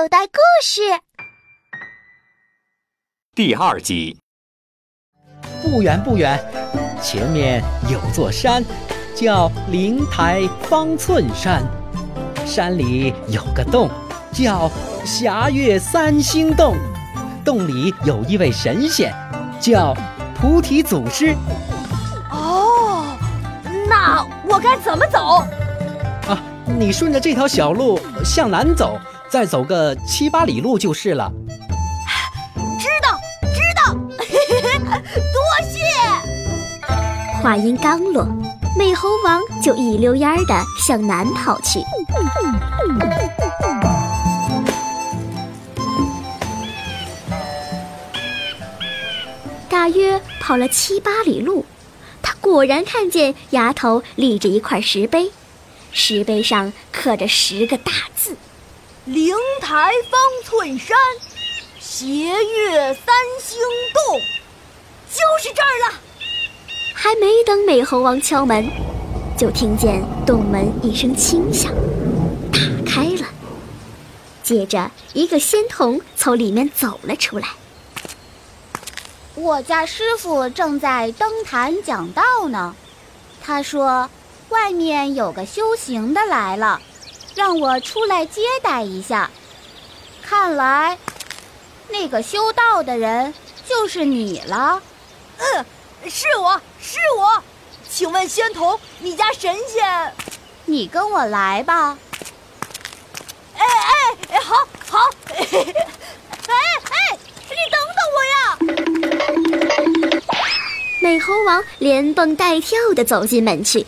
口袋故事第二集。不远不远，前面有座山，叫灵台方寸山。山里有个洞，叫霞月三星洞。洞里有一位神仙，叫菩提祖师。哦，那我该怎么走？啊，你顺着这条小路向南走，再走个七八里路就是了。知道，知道，多谢。话音刚落，美猴王就一溜烟儿的向南跑去。大约跑了七八里路，他果然看见崖头立着一块石碑，石碑上刻着十个大字：“灵台方寸山，斜月三星洞。”就是这儿了。还没等美猴王敲门，就听见洞门一声轻响，打开了。接着，一个仙童从里面走了出来。我家师傅正在登坛讲道呢，他说外面有个修行的来了，让我出来接待一下。看来，那个修道的人就是你了。嗯，是我是我，请问仙童，你家神仙？你跟我来吧。哎哎哎，好好。哎哎，你等等我呀！美猴王连蹦带跳的走进门去，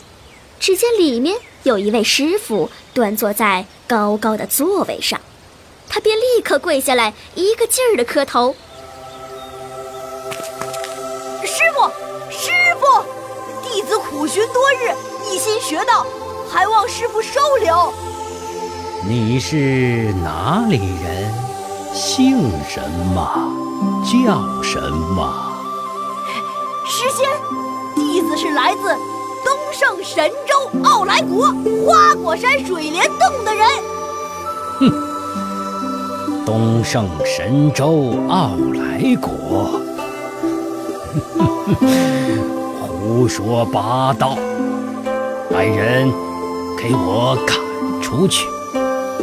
只见里面有一位师傅端坐在高高的座位上，他便立刻跪下来，一个劲儿地磕头。师傅，师傅，弟子苦寻多日，一心学道，还望师傅收留。你是哪里人？姓什么？叫什么？师仙，弟子是来自东胜神州傲来国花果山水帘洞的人。哼，东胜神州傲来国。胡说八道！来人，给我赶出去！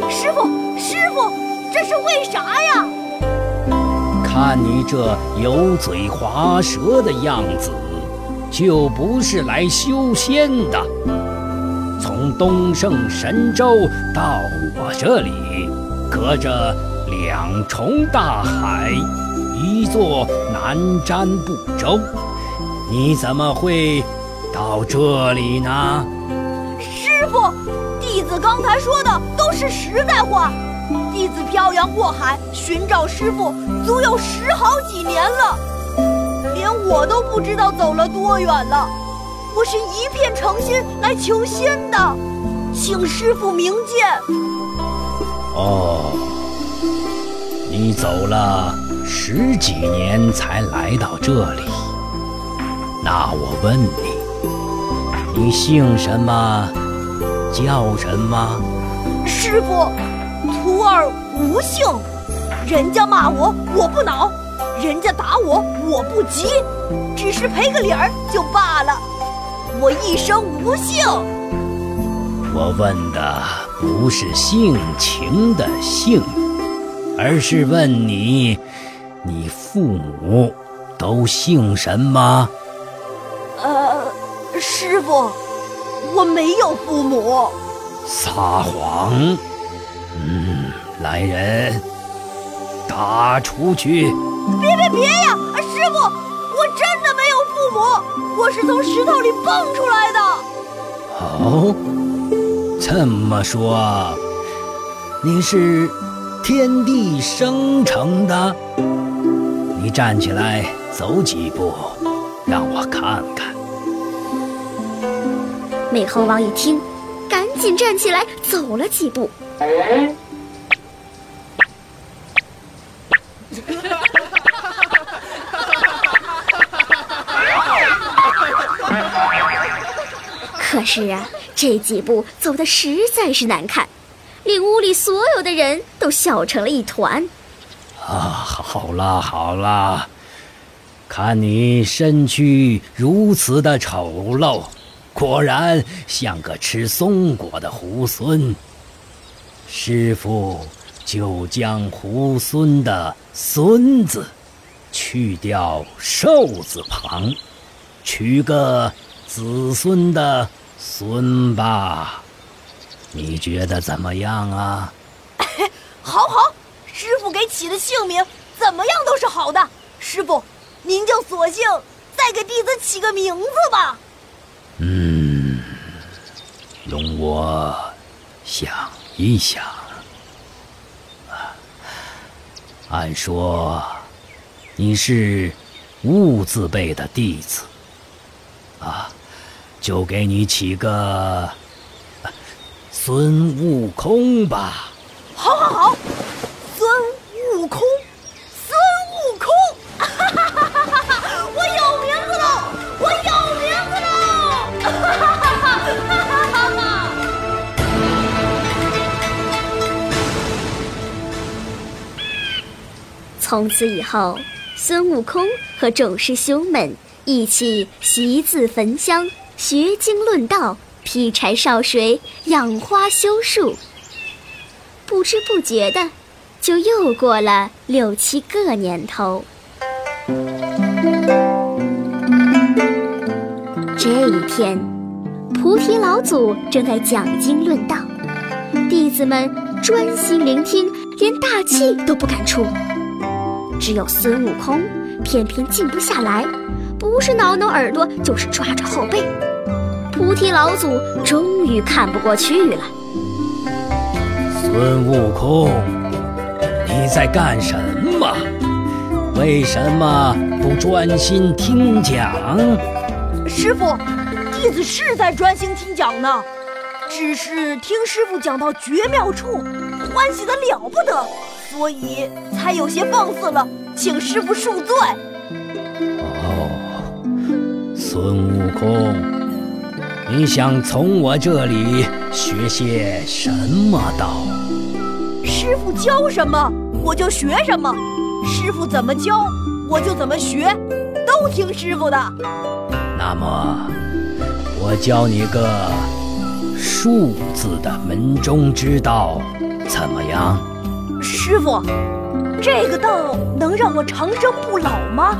师傅，师傅，这是为啥呀？看你这油嘴滑舌的样子，就不是来修仙的。从东胜神州到我这里，隔着两重大海。一座南瞻部洲，你怎么会到这里呢？师傅，弟子刚才说的都是实在话。弟子漂洋过海寻找师傅，足有十好几年了，我都不知道走了多远了。我是一片诚心来求仙的，请师傅明鉴。哦，你走了。十几年才来到这里，那我问你，你姓什么？叫什么？师傅，徒儿无姓。人家骂我，我不恼；人家打我，我不急，只是赔个礼儿就罢了。我一生无姓。我问的不是性情的性，而是问你。你父母都姓什么？呃，师傅，我没有父母。撒谎！嗯，来人，打出去！别别别呀！师傅，我真的没有父母，我是从石头里蹦出来的。哦，这么说，你是天地生成的？你站起来走几步，让我看看。美猴王一听，赶紧站起来走了几步。是啊，这几步走的实在是难看，令屋里所有的人都笑成了一团。啊，好啦好啦，看你身躯如此的丑陋，果然像个吃松果的猢狲。师傅就将猢狲的“孙”字去掉寿字旁，取个子孙的“孙”吧。你觉得怎么样啊？好好，师傅给起的姓名怎么样都是好的。师傅，您就索性再给弟子起个名字吧。嗯，容我想一想。按说你是悟字辈的弟子，啊，就给你起个。孙悟空吧，好，好，好，孙悟空，孙悟空，哈哈哈哈哈！我有名字喽，我有名字喽，哈哈哈哈哈！从此以后，孙悟空和众师兄们一起习字焚香，学经论道。劈柴烧水，养花修树。不知不觉的，就又过了六七个年头。这一天，菩提老祖正在讲经论道，弟子们专心聆听，连大气都不敢出。只有孙悟空偏偏静不下来，不是挠挠耳朵，就是抓着后背。菩提老祖终于看不过去了。孙悟空，你在干什么？为什么不专心听讲？师傅，弟子是在专心听讲呢，只是听师傅讲到绝妙处，欢喜的了不得，所以才有些放肆了，请师傅恕罪。哦，孙悟空。你想从我这里学些什么道？师傅教什么，我就学什么；师傅怎么教，我就怎么学，都听师傅的。那么，我教你个数字的门中之道，怎么样？师傅，这个道能让我长生不老吗？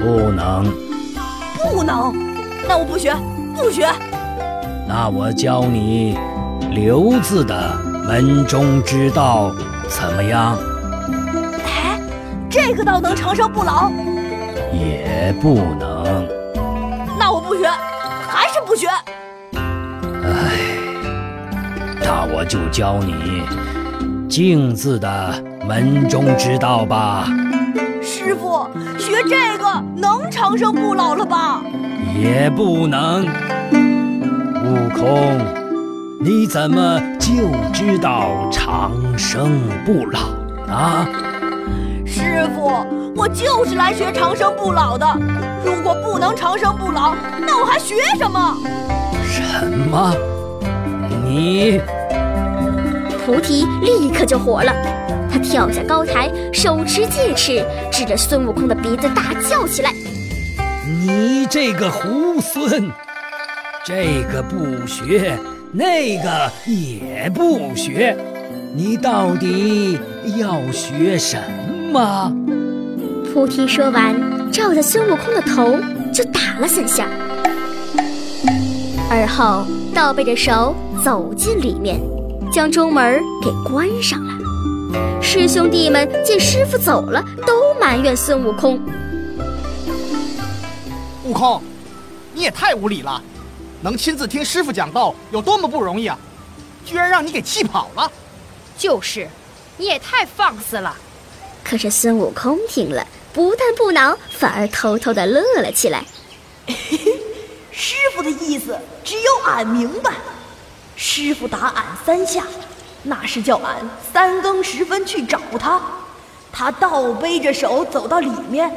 不能。不能？那我不学。不学，那我教你留字的门中之道，怎么样？哎，这个倒能长生不老？也不能。那我不学，还是不学。哎，那我就教你静字的门中之道吧。师傅，学这个能长生不老了吧？也不能。悟空，你怎么就知道长生不老呢？师傅，我就是来学长生不老的。如果不能长生不老，那我还学什么？什么？你？菩提立刻就火了，他跳下高台，手持戒尺，指着孙悟空的鼻子大叫起来。你这个猢狲，这个不学，那个也不学，你到底要学什么？菩提说完，照着孙悟空的头就打了三下，而后倒背着手走进里面，将中门给关上了。师兄弟们见师傅走了，都埋怨孙悟空。悟空，你也太无理了！能亲自听师傅讲道有多么不容易啊，居然让你给气跑了！就是，你也太放肆了！可是孙悟空听了，不但不恼，反而偷偷的乐了起来。师傅的意思只有俺明白。师傅打俺三下，那是叫俺三更时分去找他。他倒背着手走到里面。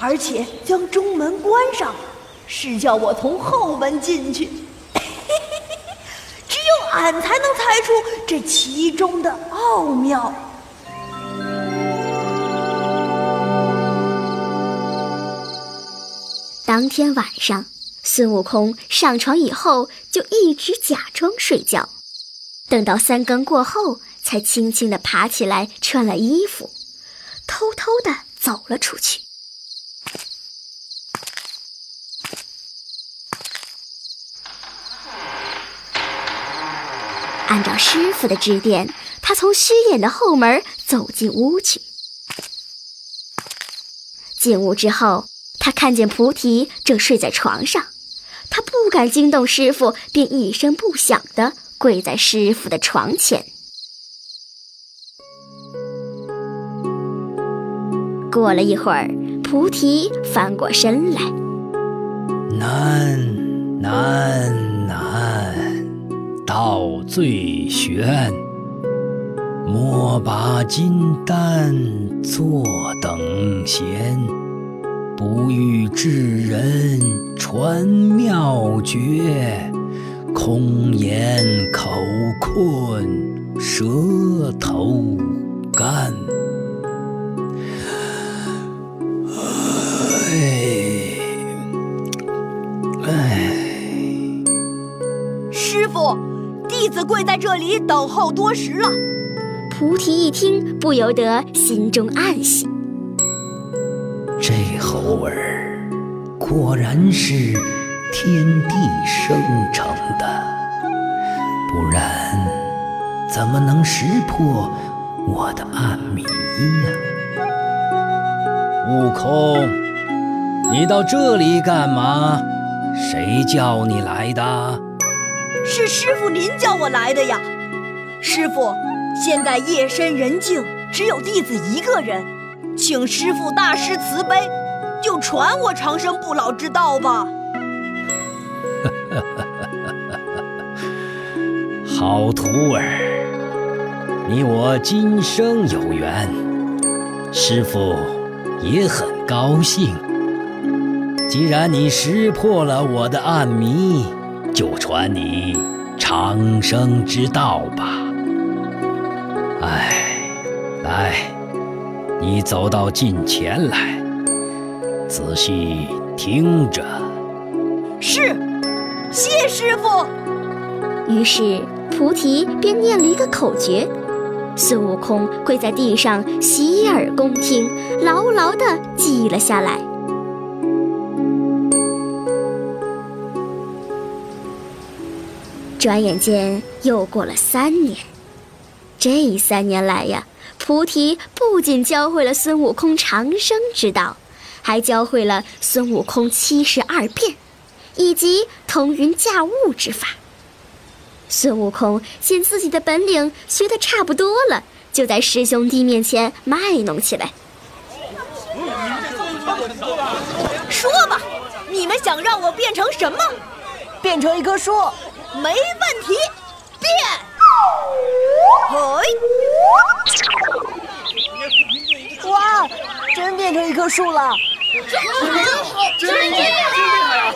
而且将中门关上，是叫我从后门进去。只有俺才能猜出这其中的奥妙。当天晚上，孙悟空上床以后就一直假装睡觉，等到三更过后，才轻轻地爬起来，穿了衣服，偷偷地走了出去。按照师傅的指点，他从虚掩的后门走进屋去。进屋之后，他看见菩提正睡在床上，他不敢惊动师傅，便一声不响地跪在师傅的床前。过了一会儿，菩提翻过身来，难难难，道最玄。莫把金丹坐等闲，不欲智人传妙诀，空言口困，舌头干。弟子跪在这里等候多时了。菩提一听，不由得心中暗喜。这猴儿果然是天地生成的，不然怎么能识破我的暗谜呀？悟空，你到这里干嘛？谁叫你来的？是师傅您叫我来的呀，师傅。现在夜深人静，只有弟子一个人，请师傅大师慈悲，就传我长生不老之道吧。好徒儿，你我今生有缘，师傅也很高兴。既然你识破了我的暗谜，就传你长生之道吧。哎，来，你走到近前来，仔细听着。是，谢师傅。于是菩提便念了一个口诀，孙悟空跪在地上洗耳恭听，牢牢地记了下来。转眼间又过了三年。这三年来呀，菩提不仅教会了孙悟空长生之道，还教会了孙悟空七十二变，以及腾云驾雾之法。孙悟空见自己的本领学得差不多了，就在师兄弟面前卖弄起来。说吧，你们想让我变成什么？变成一棵树，没问题，变。嘿！哇，真变成一棵树了！真好，真厉害！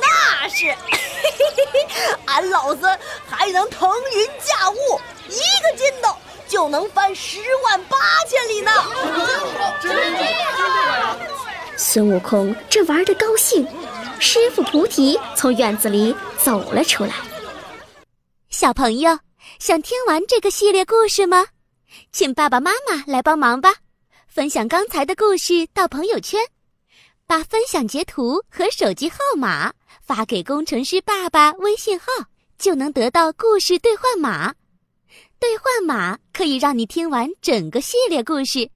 那是，俺老孙还能腾云驾雾，一个筋斗就能翻十万八千里呢！真好，真厉害！孙悟空这玩的高兴，师傅菩提从院子里走了出来。小朋友。想听完这个系列故事吗？请爸爸妈妈来帮忙吧，分享刚才的故事到朋友圈，把分享截图和手机号码发给工程师爸爸微信号，就能得到故事兑换码。兑换码可以让你听完整个系列故事。